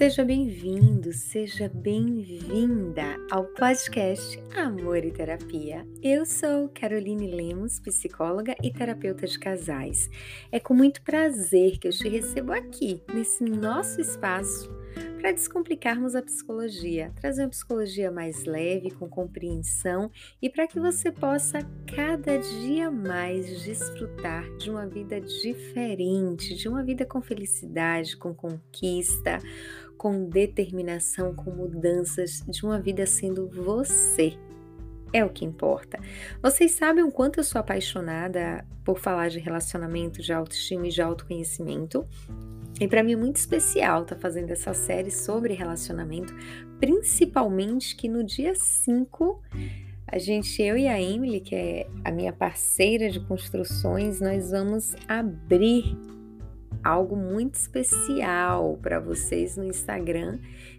Seja bem-vindo, seja bem-vinda ao podcast Amor e Terapia. Eu sou Caroline Lemos, psicóloga e terapeuta de casais. É com muito prazer que eu te recebo aqui, nesse nosso espaço para descomplicarmos a psicologia, trazer uma psicologia mais leve, com compreensão e para que você possa cada dia mais desfrutar de uma vida diferente, de uma vida com felicidade, com conquista, com determinação, com mudanças, de uma vida sendo você. É o que importa. Vocês sabem o quanto eu sou apaixonada por falar de relacionamento, de autoestima e de autoconhecimento. E para mim é muito especial estar tá fazendo essa série sobre relacionamento, principalmente que no dia 5, a gente, eu e a Emily, que é a minha parceira de construções, nós vamos abrir algo muito especial para vocês no Instagram.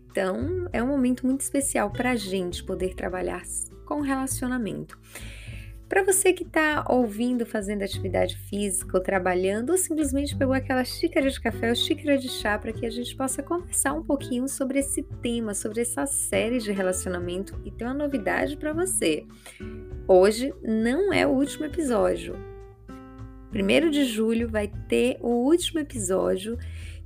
Então, é um momento muito especial para a gente poder trabalhar com relacionamento. Para você que está ouvindo, fazendo atividade física ou trabalhando, ou simplesmente pegou aquela xícara de café ou xícara de chá para que a gente possa conversar um pouquinho sobre esse tema, sobre essa série de relacionamento e tem uma novidade para você. Hoje não é o último episódio. Primeiro de julho vai ter o último episódio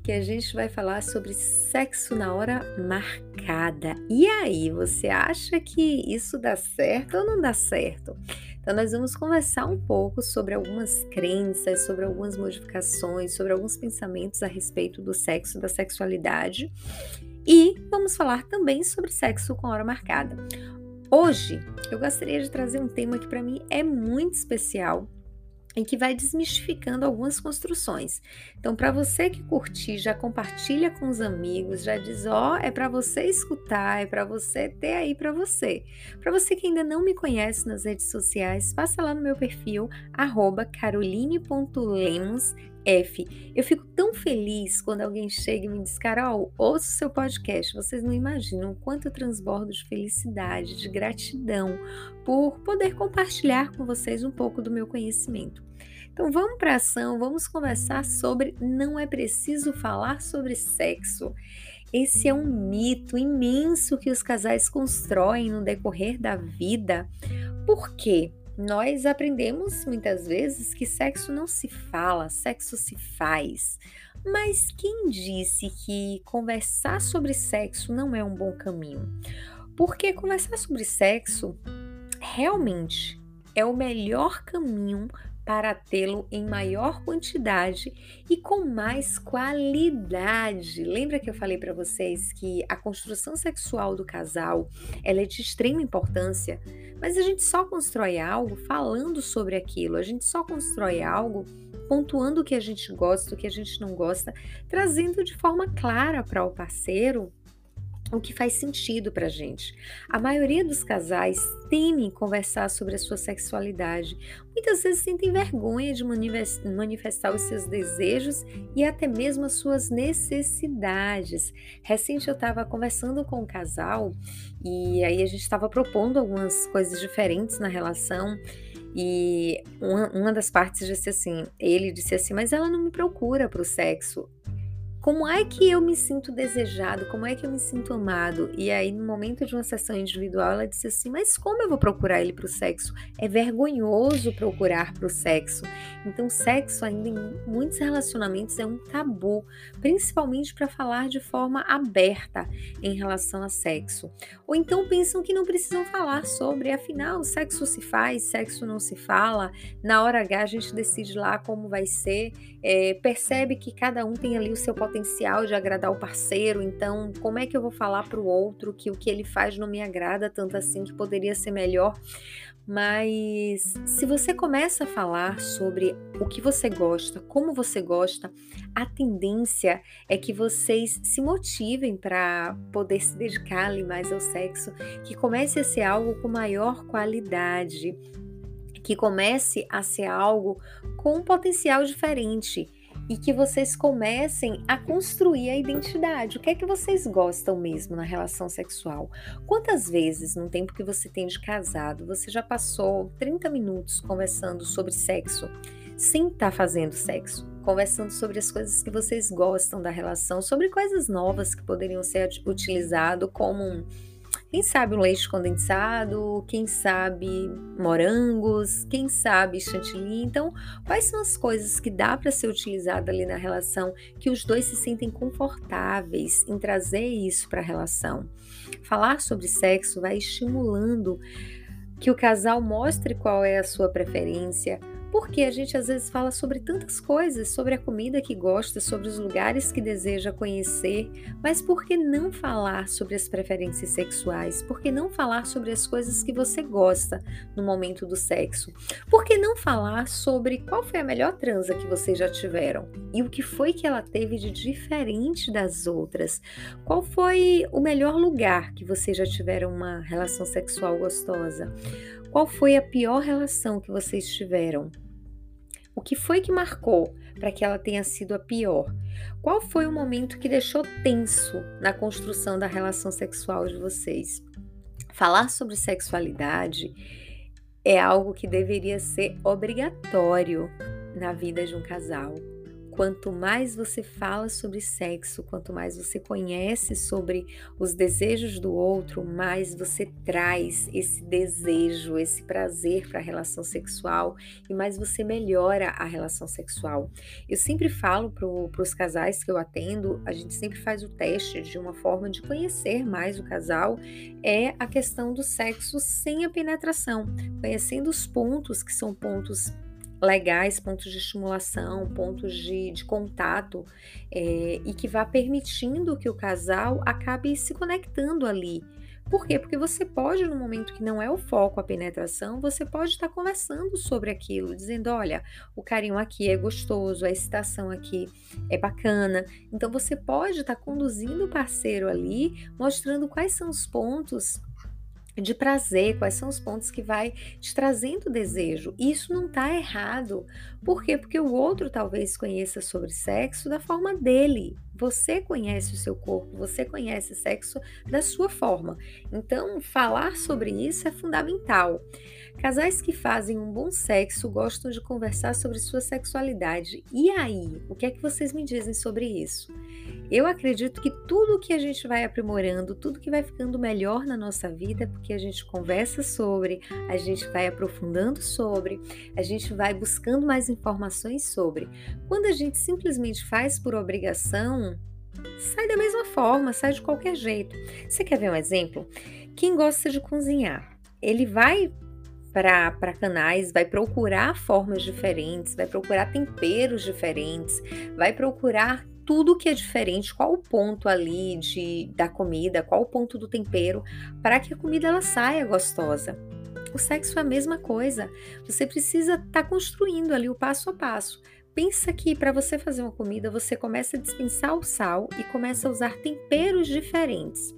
que a gente vai falar sobre sexo na hora marcada. E aí, você acha que isso dá certo ou não dá certo? Então, nós vamos conversar um pouco sobre algumas crenças, sobre algumas modificações, sobre alguns pensamentos a respeito do sexo, da sexualidade e vamos falar também sobre sexo com hora marcada. Hoje, eu gostaria de trazer um tema que para mim é muito especial em que vai desmistificando algumas construções. Então, para você que curtir, já compartilha com os amigos, já diz, ó, oh, é para você escutar, é para você ter aí para você. Para você que ainda não me conhece nas redes sociais, passa lá no meu perfil caroline.lemos F. Eu fico tão feliz quando alguém chega e me diz, Carol, ouço seu podcast. Vocês não imaginam o quanto eu transbordo de felicidade, de gratidão por poder compartilhar com vocês um pouco do meu conhecimento. Então vamos para ação, vamos conversar sobre não é preciso falar sobre sexo. Esse é um mito imenso que os casais constroem no decorrer da vida. Por quê? Nós aprendemos muitas vezes que sexo não se fala, sexo se faz. Mas quem disse que conversar sobre sexo não é um bom caminho? Porque conversar sobre sexo realmente é o melhor caminho para tê-lo em maior quantidade e com mais qualidade. Lembra que eu falei para vocês que a construção sexual do casal ela é de extrema importância, mas a gente só constrói algo falando sobre aquilo, a gente só constrói algo pontuando o que a gente gosta, o que a gente não gosta, trazendo de forma clara para o parceiro o que faz sentido para gente. A maioria dos casais temem conversar sobre a sua sexualidade. Muitas vezes sentem vergonha de manifestar os seus desejos e até mesmo as suas necessidades. Recente eu estava conversando com um casal e aí a gente estava propondo algumas coisas diferentes na relação. E uma, uma das partes disse assim: ele disse assim, mas ela não me procura para o sexo. Como é que eu me sinto desejado? Como é que eu me sinto amado? E aí, no momento de uma sessão individual, ela disse assim: Mas como eu vou procurar ele para o sexo? É vergonhoso procurar para o sexo. Então, sexo ainda em muitos relacionamentos é um tabu, principalmente para falar de forma aberta em relação a sexo. Ou então pensam que não precisam falar sobre, afinal, sexo se faz, sexo não se fala. Na hora H, a gente decide lá como vai ser, é, percebe que cada um tem ali o seu potencial de agradar o parceiro, então como é que eu vou falar para o outro que o que ele faz não me agrada tanto assim, que poderia ser melhor? Mas se você começa a falar sobre o que você gosta, como você gosta, a tendência é que vocês se motivem para poder se dedicar ali mais ao sexo, que comece a ser algo com maior qualidade, que comece a ser algo com um potencial diferente e que vocês comecem a construir a identidade. O que é que vocês gostam mesmo na relação sexual? Quantas vezes, no tempo que você tem de casado, você já passou 30 minutos conversando sobre sexo sem estar tá fazendo sexo? conversando sobre as coisas que vocês gostam da relação, sobre coisas novas que poderiam ser utilizadas como quem sabe um leite condensado, quem sabe morangos, quem sabe chantilly. Então, quais são as coisas que dá para ser utilizada ali na relação que os dois se sentem confortáveis em trazer isso para a relação? Falar sobre sexo vai estimulando que o casal mostre qual é a sua preferência, porque a gente às vezes fala sobre tantas coisas, sobre a comida que gosta, sobre os lugares que deseja conhecer, mas por que não falar sobre as preferências sexuais? Por que não falar sobre as coisas que você gosta no momento do sexo? Por que não falar sobre qual foi a melhor transa que vocês já tiveram? E o que foi que ela teve de diferente das outras? Qual foi o melhor lugar que vocês já tiveram uma relação sexual gostosa? Qual foi a pior relação que vocês tiveram? O que foi que marcou para que ela tenha sido a pior? Qual foi o momento que deixou tenso na construção da relação sexual de vocês? Falar sobre sexualidade é algo que deveria ser obrigatório na vida de um casal. Quanto mais você fala sobre sexo, quanto mais você conhece sobre os desejos do outro, mais você traz esse desejo, esse prazer para a relação sexual e mais você melhora a relação sexual. Eu sempre falo para os casais que eu atendo, a gente sempre faz o teste de uma forma de conhecer mais o casal, é a questão do sexo sem a penetração, conhecendo os pontos que são pontos legais, pontos de estimulação, pontos de, de contato, é, e que vá permitindo que o casal acabe se conectando ali. Por quê? Porque você pode, no momento que não é o foco a penetração, você pode estar conversando sobre aquilo, dizendo: olha, o carinho aqui é gostoso, a excitação aqui é bacana. Então você pode estar conduzindo o parceiro ali, mostrando quais são os pontos de prazer, quais são os pontos que vai te trazendo desejo. Isso não está errado. Por quê? Porque o outro talvez conheça sobre sexo da forma dele. Você conhece o seu corpo, você conhece sexo da sua forma. Então, falar sobre isso é fundamental. Casais que fazem um bom sexo gostam de conversar sobre sua sexualidade. E aí, o que é que vocês me dizem sobre isso? Eu acredito que tudo que a gente vai aprimorando, tudo que vai ficando melhor na nossa vida, porque a gente conversa sobre, a gente vai aprofundando sobre, a gente vai buscando mais informações sobre. Quando a gente simplesmente faz por obrigação, sai da mesma forma, sai de qualquer jeito. Você quer ver um exemplo? Quem gosta de cozinhar, ele vai para canais, vai procurar formas diferentes, vai procurar temperos diferentes, vai procurar tudo que é diferente, qual o ponto ali de, da comida, qual o ponto do tempero, para que a comida ela saia gostosa. O sexo é a mesma coisa. Você precisa estar tá construindo ali o passo a passo. Pensa que para você fazer uma comida, você começa a dispensar o sal e começa a usar temperos diferentes.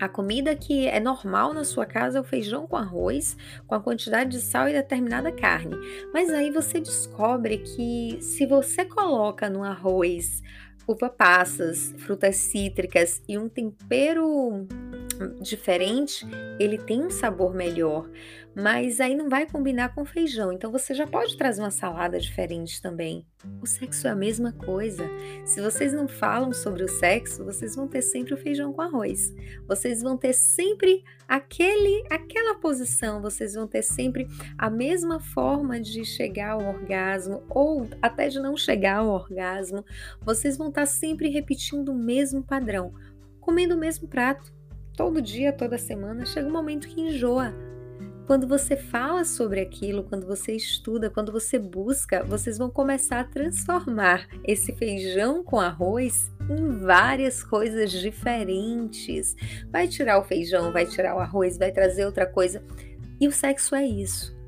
A comida que é normal na sua casa é o feijão com arroz, com a quantidade de sal e determinada carne. Mas aí você descobre que se você coloca no arroz uva passas, frutas cítricas e um tempero diferente, ele tem um sabor melhor, mas aí não vai combinar com feijão. Então você já pode trazer uma salada diferente também. O sexo é a mesma coisa. Se vocês não falam sobre o sexo, vocês vão ter sempre o feijão com arroz. Vocês vão ter sempre aquele aquela posição, vocês vão ter sempre a mesma forma de chegar ao orgasmo ou até de não chegar ao orgasmo. Vocês vão estar sempre repetindo o mesmo padrão, comendo o mesmo prato todo dia, toda semana, chega um momento que enjoa. Quando você fala sobre aquilo, quando você estuda, quando você busca, vocês vão começar a transformar esse feijão com arroz em várias coisas diferentes. Vai tirar o feijão, vai tirar o arroz, vai trazer outra coisa. E o sexo é isso.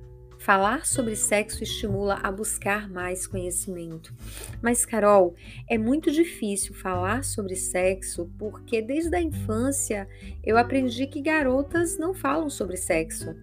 Falar sobre sexo estimula a buscar mais conhecimento. Mas, Carol, é muito difícil falar sobre sexo porque desde a infância eu aprendi que garotas não falam sobre sexo.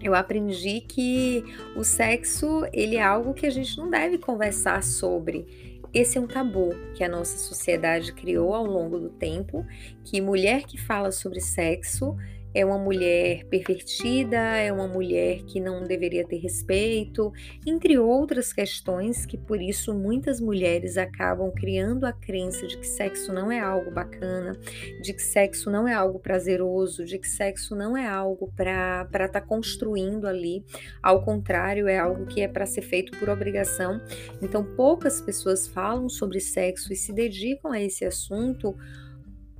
Eu aprendi que o sexo ele é algo que a gente não deve conversar sobre. Esse é um tabu que a nossa sociedade criou ao longo do tempo, que mulher que fala sobre sexo é uma mulher pervertida, é uma mulher que não deveria ter respeito, entre outras questões que por isso muitas mulheres acabam criando a crença de que sexo não é algo bacana, de que sexo não é algo prazeroso, de que sexo não é algo para estar tá construindo ali, ao contrário, é algo que é para ser feito por obrigação. Então, poucas pessoas falam sobre sexo e se dedicam a esse assunto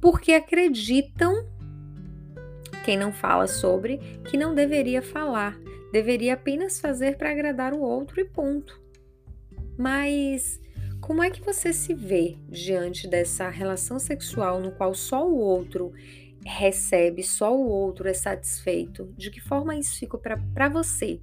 porque acreditam quem não fala sobre, que não deveria falar, deveria apenas fazer para agradar o outro e ponto. Mas como é que você se vê diante dessa relação sexual no qual só o outro recebe, só o outro é satisfeito? De que forma isso fica para você?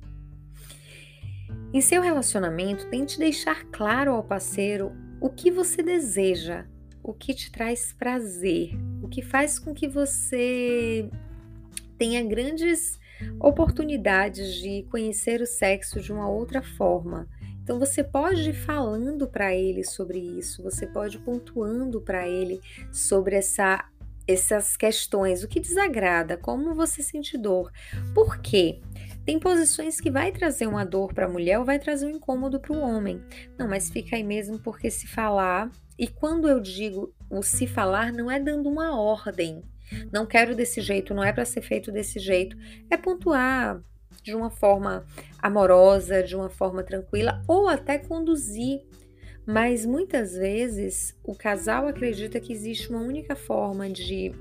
Em seu relacionamento, tente deixar claro ao parceiro o que você deseja, o que te traz prazer, o que faz com que você tenha grandes oportunidades de conhecer o sexo de uma outra forma. Então você pode ir falando para ele sobre isso, você pode ir pontuando para ele sobre essa, essas questões, o que desagrada, como você sente dor. Por quê? Tem posições que vai trazer uma dor para a mulher ou vai trazer um incômodo para o homem. Não, mas fica aí mesmo porque se falar, e quando eu digo o se falar, não é dando uma ordem, não quero desse jeito, não é para ser feito desse jeito. É pontuar de uma forma amorosa, de uma forma tranquila ou até conduzir. Mas muitas vezes o casal acredita que existe uma única forma de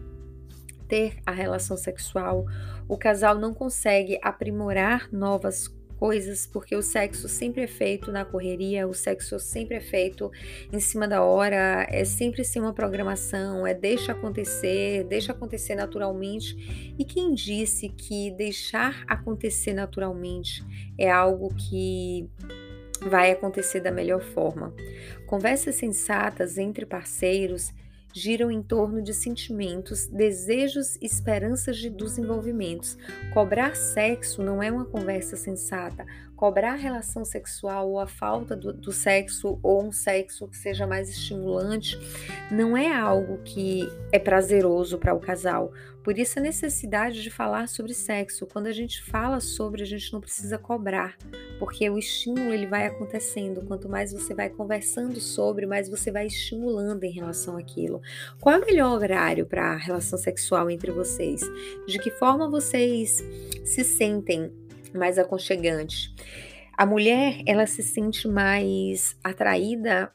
ter a relação sexual. O casal não consegue aprimorar novas coisas, porque o sexo sempre é feito na correria, o sexo sempre é feito em cima da hora, é sempre sem uma programação, é deixa acontecer, deixa acontecer naturalmente. E quem disse que deixar acontecer naturalmente é algo que vai acontecer da melhor forma? Conversas sensatas entre parceiros giram em torno de sentimentos, desejos e esperanças de desenvolvimentos. Cobrar sexo não é uma conversa sensata. Cobrar relação sexual ou a falta do, do sexo ou um sexo que seja mais estimulante não é algo que é prazeroso para o casal. Por isso a necessidade de falar sobre sexo. Quando a gente fala sobre, a gente não precisa cobrar, porque o estímulo ele vai acontecendo. Quanto mais você vai conversando sobre, mais você vai estimulando em relação àquilo. Qual é o melhor horário para a relação sexual entre vocês? De que forma vocês se sentem mais aconchegantes? A mulher, ela se sente mais atraída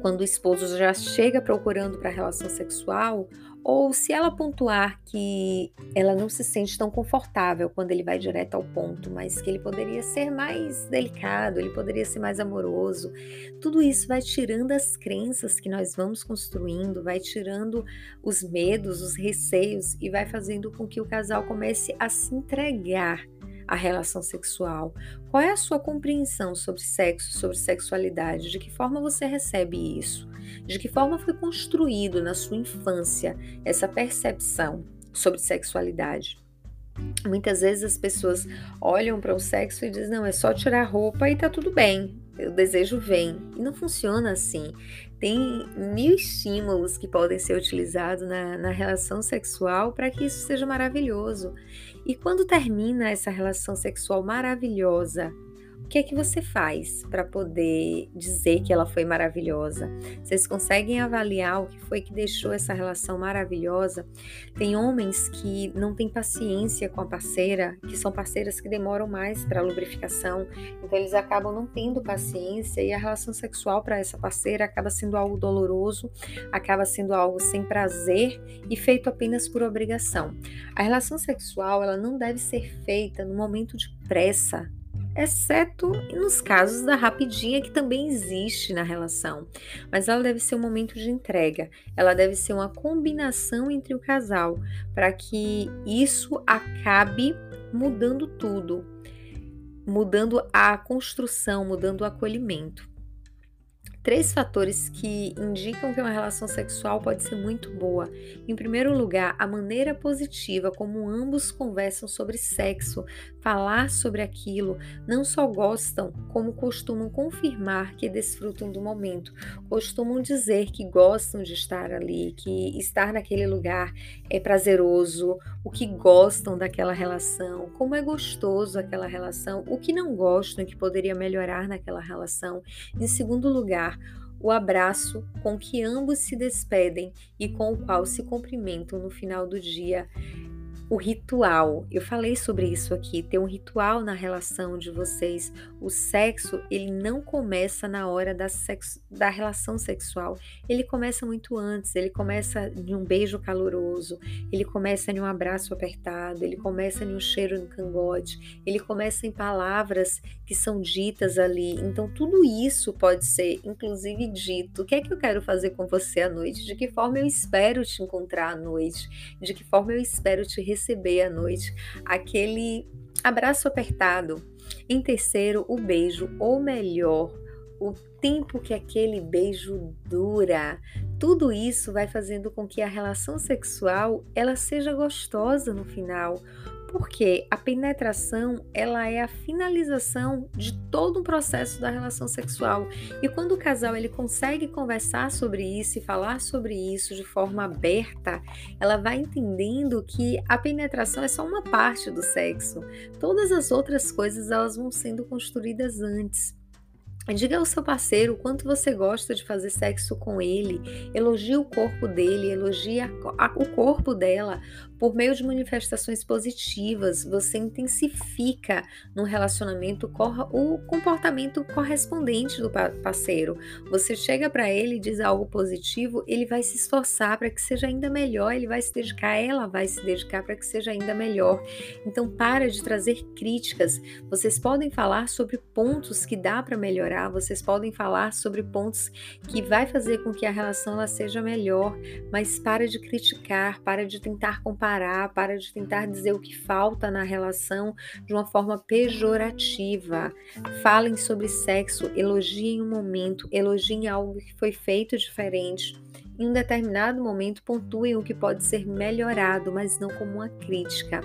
quando o esposo já chega procurando para a relação sexual ou se ela pontuar que ela não se sente tão confortável quando ele vai direto ao ponto, mas que ele poderia ser mais delicado, ele poderia ser mais amoroso, tudo isso vai tirando as crenças que nós vamos construindo, vai tirando os medos, os receios e vai fazendo com que o casal comece a se entregar a relação sexual? Qual é a sua compreensão sobre sexo, sobre sexualidade? De que forma você recebe isso? De que forma foi construído na sua infância essa percepção sobre sexualidade? Muitas vezes as pessoas olham para o sexo e dizem: não, é só tirar a roupa e tá tudo bem, o desejo vem. E não funciona assim. Tem mil estímulos que podem ser utilizados na, na relação sexual para que isso seja maravilhoso. E quando termina essa relação sexual maravilhosa, o que é que você faz para poder dizer que ela foi maravilhosa? Vocês conseguem avaliar o que foi que deixou essa relação maravilhosa? Tem homens que não têm paciência com a parceira, que são parceiras que demoram mais para a lubrificação, então eles acabam não tendo paciência e a relação sexual para essa parceira acaba sendo algo doloroso, acaba sendo algo sem prazer e feito apenas por obrigação. A relação sexual, ela não deve ser feita no momento de pressa, exceto nos casos da rapidinha que também existe na relação. Mas ela deve ser um momento de entrega, ela deve ser uma combinação entre o casal para que isso acabe mudando tudo, mudando a construção, mudando o acolhimento. Três fatores que indicam que uma relação sexual pode ser muito boa. Em primeiro lugar, a maneira positiva como ambos conversam sobre sexo, falar sobre aquilo, não só gostam, como costumam confirmar que desfrutam do momento, costumam dizer que gostam de estar ali, que estar naquele lugar é prazeroso, o que gostam daquela relação, como é gostoso aquela relação, o que não gostam que poderia melhorar naquela relação. Em segundo lugar, o abraço com que ambos se despedem e com o qual se cumprimentam no final do dia o ritual. Eu falei sobre isso aqui, ter um ritual na relação de vocês. O sexo, ele não começa na hora da, sexo, da relação sexual. Ele começa muito antes, ele começa em um beijo caloroso, ele começa em um abraço apertado, ele começa em um cheiro no cangote, ele começa em palavras que são ditas ali. Então tudo isso pode ser inclusive dito. O que é que eu quero fazer com você à noite? De que forma eu espero te encontrar à noite? De que forma eu espero te receber à noite aquele abraço apertado. Em terceiro, o beijo, ou melhor, o tempo que aquele beijo dura. Tudo isso vai fazendo com que a relação sexual ela seja gostosa no final, porque a penetração ela é a finalização de todo o processo da relação sexual. E quando o casal ele consegue conversar sobre isso e falar sobre isso de forma aberta, ela vai entendendo que a penetração é só uma parte do sexo. Todas as outras coisas elas vão sendo construídas antes. Diga ao seu parceiro o quanto você gosta de fazer sexo com ele, elogie o corpo dele, elogie a, a, o corpo dela. Por meio de manifestações positivas, você intensifica no relacionamento o comportamento correspondente do parceiro. Você chega para ele e diz algo positivo, ele vai se esforçar para que seja ainda melhor, ele vai se dedicar, ela vai se dedicar para que seja ainda melhor. Então, para de trazer críticas. Vocês podem falar sobre pontos que dá para melhorar melhorar, vocês podem falar sobre pontos que vai fazer com que a relação ela seja melhor, mas para de criticar, para de tentar comparar, para de tentar dizer o que falta na relação de uma forma pejorativa. Falem sobre sexo, elogiem um momento, elogiem algo que foi feito diferente. Em um determinado momento pontuem o que pode ser melhorado, mas não como uma crítica.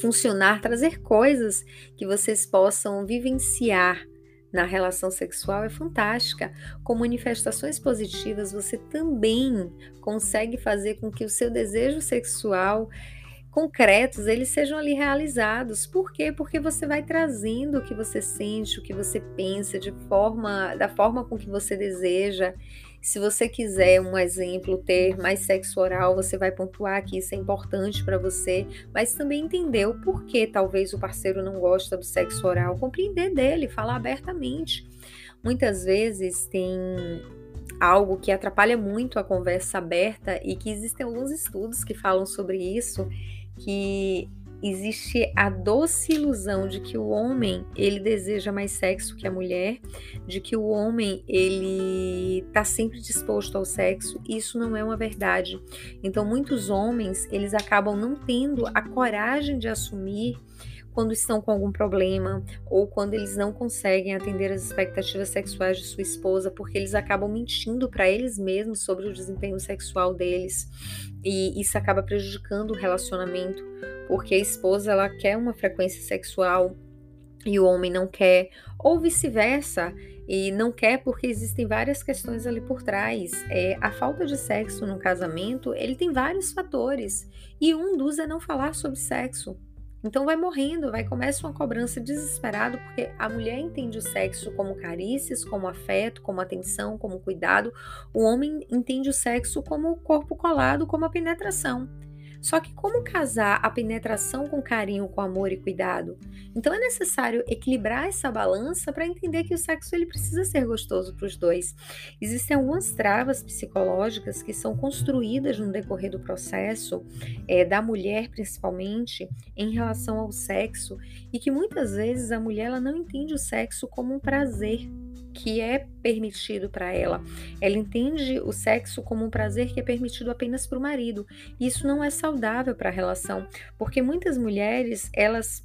Funcionar, trazer coisas que vocês possam vivenciar na relação sexual é fantástica. Com manifestações positivas, você também consegue fazer com que o seu desejo sexual concretos, eles sejam ali realizados. Por quê? Porque você vai trazendo o que você sente, o que você pensa, de forma, da forma com que você deseja. Se você quiser um exemplo, ter mais sexo oral, você vai pontuar que isso é importante para você, mas também entender o porquê talvez o parceiro não gosta do sexo oral, compreender dele, falar abertamente. Muitas vezes tem algo que atrapalha muito a conversa aberta e que existem alguns estudos que falam sobre isso, que existe a doce ilusão de que o homem ele deseja mais sexo que a mulher, de que o homem ele está sempre disposto ao sexo. Isso não é uma verdade. Então muitos homens eles acabam não tendo a coragem de assumir quando estão com algum problema ou quando eles não conseguem atender as expectativas sexuais de sua esposa, porque eles acabam mentindo para eles mesmos sobre o desempenho sexual deles e isso acaba prejudicando o relacionamento, porque a esposa ela quer uma frequência sexual e o homem não quer, ou vice-versa, e não quer porque existem várias questões ali por trás. É, a falta de sexo no casamento, ele tem vários fatores, e um dos é não falar sobre sexo. Então vai morrendo, vai começa uma cobrança desesperada, porque a mulher entende o sexo como carícias, como afeto, como atenção, como cuidado. O homem entende o sexo como o corpo colado, como a penetração. Só que como casar a penetração com carinho, com amor e cuidado? Então é necessário equilibrar essa balança para entender que o sexo ele precisa ser gostoso para os dois. Existem algumas travas psicológicas que são construídas no decorrer do processo é, da mulher, principalmente, em relação ao sexo e que muitas vezes a mulher ela não entende o sexo como um prazer que é permitido para ela. Ela entende o sexo como um prazer que é permitido apenas para o marido. Isso não é saudável para a relação, porque muitas mulheres, elas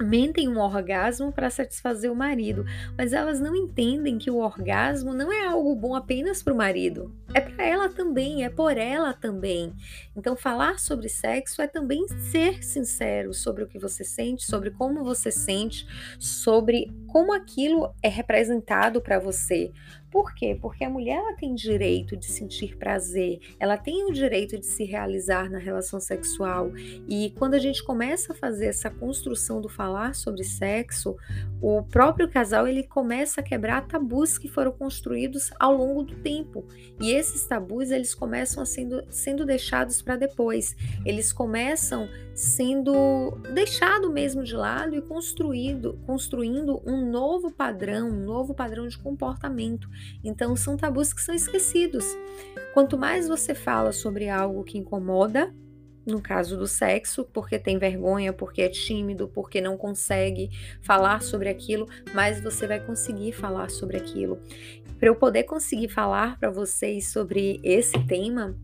mentem um orgasmo para satisfazer o marido, mas elas não entendem que o orgasmo não é algo bom apenas para o marido, é para ela também, é por ela também. Então, falar sobre sexo é também ser sincero sobre o que você sente, sobre como você sente, sobre como aquilo é representado para você. Por quê? Porque a mulher ela tem direito de sentir prazer, ela tem o direito de se realizar na relação sexual. E quando a gente começa a fazer essa construção do falar sobre sexo, o próprio casal ele começa a quebrar tabus que foram construídos ao longo do tempo. E esses tabus eles começam sendo, sendo deixados para depois. Eles começam sendo deixado mesmo de lado e construído, construindo um novo padrão, um novo padrão de comportamento. Então são tabus que são esquecidos. Quanto mais você fala sobre algo que incomoda, no caso do sexo, porque tem vergonha, porque é tímido, porque não consegue falar sobre aquilo, mas você vai conseguir falar sobre aquilo. Para eu poder conseguir falar para vocês sobre esse tema,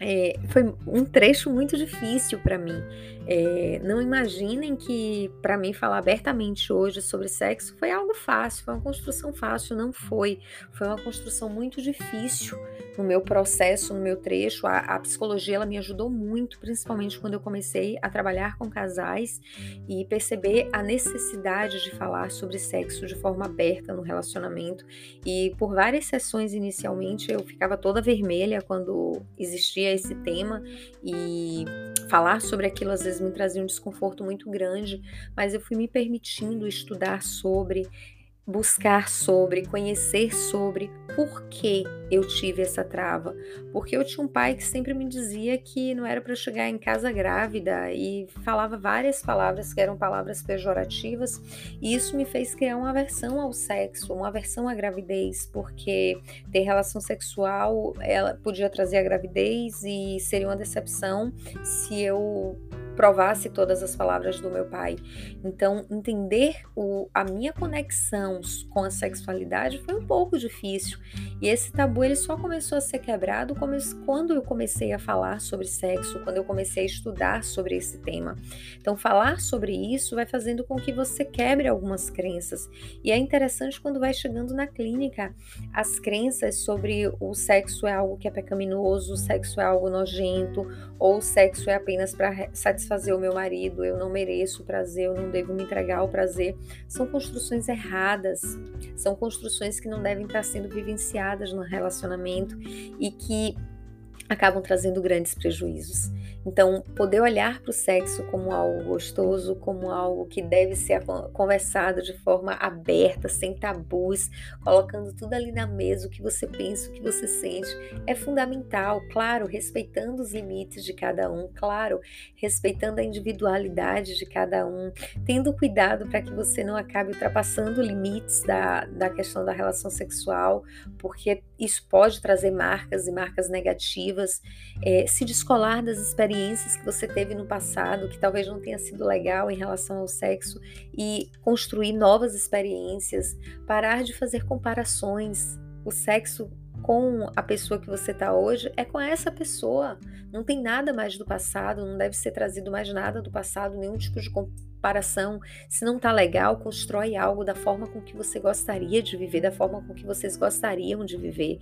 é, foi um trecho muito difícil para mim. É, não imaginem que para mim falar abertamente hoje sobre sexo foi algo fácil, foi uma construção fácil, não foi. Foi uma construção muito difícil no meu processo, no meu trecho. A, a psicologia ela me ajudou muito, principalmente quando eu comecei a trabalhar com casais e perceber a necessidade de falar sobre sexo de forma aberta no relacionamento. E por várias sessões inicialmente eu ficava toda vermelha quando existia esse tema e falar sobre aquilo às vezes me trazia um desconforto muito grande, mas eu fui me permitindo estudar sobre, buscar sobre, conhecer sobre por que eu tive essa trava. Porque eu tinha um pai que sempre me dizia que não era para chegar em casa grávida e falava várias palavras que eram palavras pejorativas, e isso me fez criar uma aversão ao sexo, uma aversão à gravidez, porque ter relação sexual ela podia trazer a gravidez e seria uma decepção se eu provasse todas as palavras do meu pai. Então, entender o, a minha conexão com a sexualidade foi um pouco difícil. E esse tabu ele só começou a ser quebrado quando eu comecei a falar sobre sexo, quando eu comecei a estudar sobre esse tema. Então, falar sobre isso vai fazendo com que você quebre algumas crenças. E é interessante quando vai chegando na clínica as crenças sobre o sexo é algo que é pecaminoso, o sexo é algo nojento, ou o sexo é apenas para satisfazer o meu marido, eu não mereço prazer, eu não devo me entregar ao prazer. São construções erradas, são construções que não devem estar sendo vivenciadas no relacionamento e que acabam trazendo grandes prejuízos. Então, poder olhar para o sexo como algo gostoso, como algo que deve ser conversado de forma aberta, sem tabus, colocando tudo ali na mesa, o que você pensa, o que você sente, é fundamental. Claro, respeitando os limites de cada um, claro, respeitando a individualidade de cada um, tendo cuidado para que você não acabe ultrapassando limites da, da questão da relação sexual, porque isso pode trazer marcas e marcas negativas, é, se descolar das experiências experiências que você teve no passado que talvez não tenha sido legal em relação ao sexo e construir novas experiências, parar de fazer comparações. O sexo com a pessoa que você está hoje é com essa pessoa. Não tem nada mais do passado, não deve ser trazido mais nada do passado, nenhum tipo de comparação. Se não está legal, constrói algo da forma com que você gostaria de viver, da forma com que vocês gostariam de viver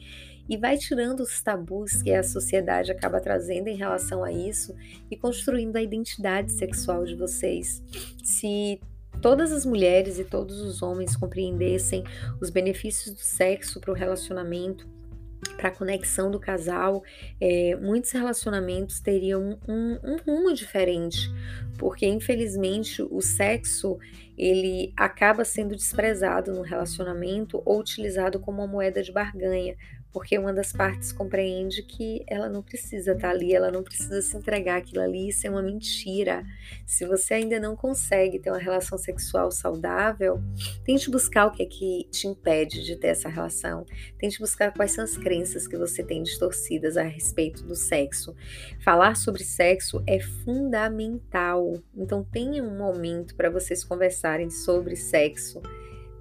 e vai tirando os tabus que a sociedade acaba trazendo em relação a isso e construindo a identidade sexual de vocês. Se todas as mulheres e todos os homens compreendessem os benefícios do sexo para o relacionamento, para a conexão do casal, é, muitos relacionamentos teriam um, um, rumo diferente, porque infelizmente o sexo ele acaba sendo desprezado no relacionamento ou utilizado como uma moeda de barganha, porque uma das partes compreende que ela não precisa estar ali, ela não precisa se entregar aquilo ali, isso é uma mentira. Se você ainda não consegue ter uma relação sexual saudável, tente buscar o que é que te impede de ter essa relação. Tente buscar quais são as crenças que você tem distorcidas a respeito do sexo. Falar sobre sexo é fundamental. Então tenha um momento para vocês conversarem sobre sexo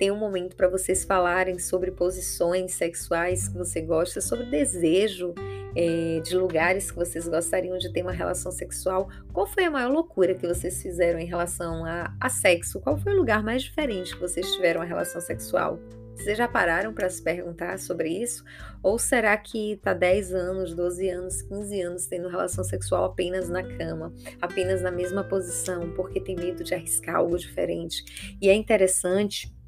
tem um momento para vocês falarem sobre posições sexuais que você gosta, sobre desejo é, de lugares que vocês gostariam de ter uma relação sexual. Qual foi a maior loucura que vocês fizeram em relação a, a sexo? Qual foi o lugar mais diferente que vocês tiveram uma relação sexual? Vocês já pararam para se perguntar sobre isso? Ou será que tá 10 anos, 12 anos, 15 anos tendo relação sexual apenas na cama, apenas na mesma posição, porque tem medo de arriscar algo diferente? E é interessante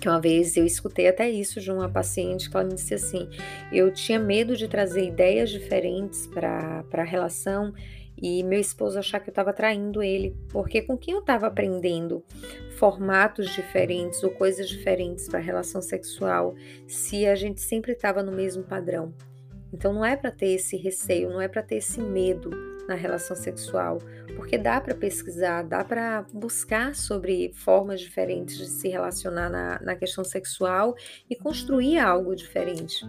que uma vez eu escutei até isso de uma paciente que ela me disse assim: eu tinha medo de trazer ideias diferentes para a relação e meu esposo achar que eu estava traindo ele, porque com quem eu estava aprendendo formatos diferentes ou coisas diferentes para a relação sexual, se a gente sempre estava no mesmo padrão. Então não é para ter esse receio, não é para ter esse medo na relação sexual, porque dá para pesquisar, dá para buscar sobre formas diferentes de se relacionar na, na questão sexual e construir algo diferente.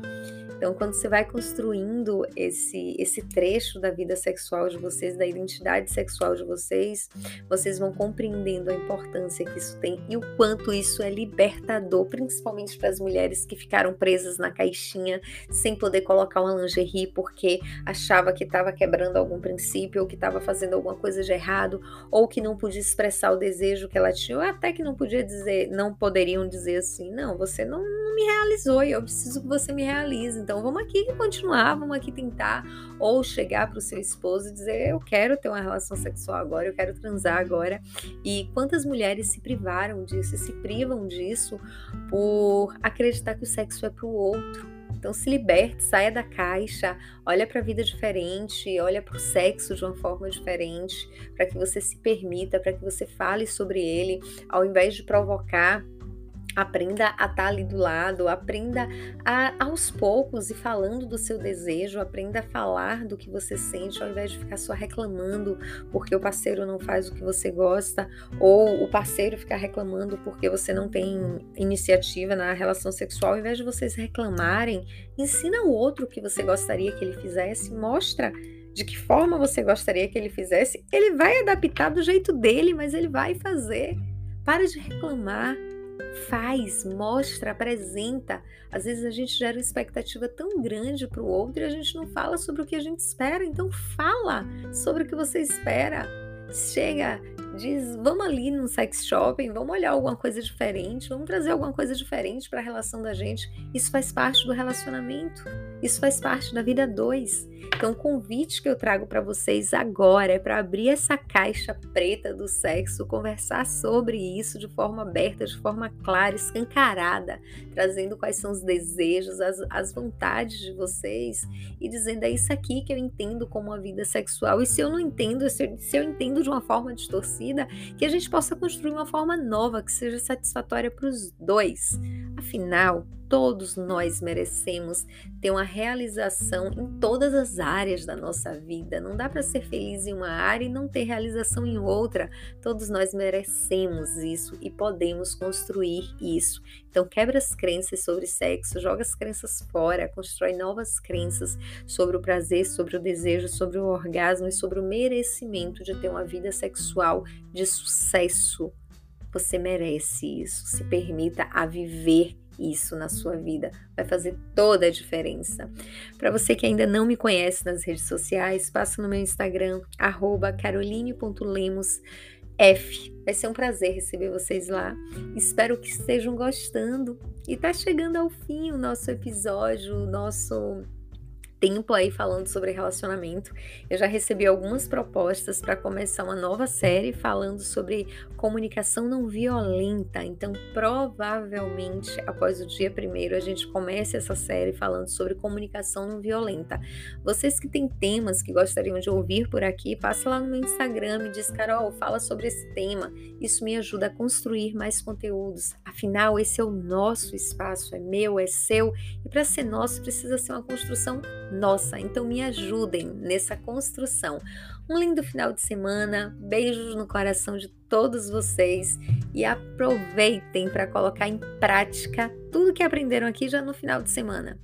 Então, quando você vai construindo esse, esse trecho da vida sexual de vocês, da identidade sexual de vocês, vocês vão compreendendo a importância que isso tem e o quanto isso é libertador, principalmente para as mulheres que ficaram presas na caixinha sem poder colocar uma lingerie porque achava que estava quebrando algum princípio ou que estava fazendo alguma coisa de errado ou que não podia expressar o desejo que ela tinha, ou até que não podia dizer, não poderiam dizer assim, não, você não, não me realizou e eu preciso que você me realize. Então vamos aqui continuar, vamos aqui tentar ou chegar para o seu esposo e dizer, eu quero ter uma relação sexual agora, eu quero transar agora. E quantas mulheres se privaram disso, se privam disso por acreditar que o sexo é para o outro então se liberte, saia da caixa, olha para a vida diferente, olha para o sexo de uma forma diferente, para que você se permita, para que você fale sobre ele, ao invés de provocar Aprenda a estar tá ali do lado, aprenda a, aos poucos e falando do seu desejo, aprenda a falar do que você sente, ao invés de ficar só reclamando porque o parceiro não faz o que você gosta, ou o parceiro ficar reclamando porque você não tem iniciativa na relação sexual, ao invés de vocês reclamarem, ensina o outro o que você gostaria que ele fizesse, mostra de que forma você gostaria que ele fizesse, ele vai adaptar do jeito dele, mas ele vai fazer. Para de reclamar faz, mostra, apresenta. Às vezes a gente gera uma expectativa tão grande para o outro e a gente não fala sobre o que a gente espera. Então fala sobre o que você espera. Chega, diz, vamos ali no sex shopping, vamos olhar alguma coisa diferente, vamos trazer alguma coisa diferente para a relação da gente. Isso faz parte do relacionamento. Isso faz parte da vida dois. Então, o convite que eu trago para vocês agora é para abrir essa caixa preta do sexo, conversar sobre isso de forma aberta, de forma clara, escancarada, trazendo quais são os desejos, as, as vontades de vocês e dizendo: é isso aqui que eu entendo como a vida sexual. E se eu não entendo, se eu, se eu entendo de uma forma distorcida, que a gente possa construir uma forma nova que seja satisfatória para os dois. Afinal, todos nós merecemos ter uma realização em todas as áreas da nossa vida. Não dá para ser feliz em uma área e não ter realização em outra. Todos nós merecemos isso e podemos construir isso. Então, quebra as crenças sobre sexo, joga as crenças fora, constrói novas crenças sobre o prazer, sobre o desejo, sobre o orgasmo e sobre o merecimento de ter uma vida sexual de sucesso. Você merece isso. Se permita a viver isso na sua vida. Vai fazer toda a diferença. Para você que ainda não me conhece nas redes sociais, passa no meu Instagram, caroline.lemos. F. Vai ser um prazer receber vocês lá. Espero que estejam gostando. E tá chegando ao fim o nosso episódio, o nosso tempo aí falando sobre relacionamento. Eu já recebi algumas propostas para começar uma nova série falando sobre comunicação não violenta. Então, provavelmente, após o dia primeiro, a gente comece essa série falando sobre comunicação não violenta. Vocês que têm temas que gostariam de ouvir por aqui, passa lá no meu Instagram, me diz, Carol, fala sobre esse tema. Isso me ajuda a construir mais conteúdos. Afinal, esse é o nosso espaço, é meu, é seu, e para ser nosso precisa ser uma construção nossa. Então me ajudem nessa construção. Um lindo final de semana, beijos no coração de todos vocês e aproveitem para colocar em prática tudo que aprenderam aqui já no final de semana.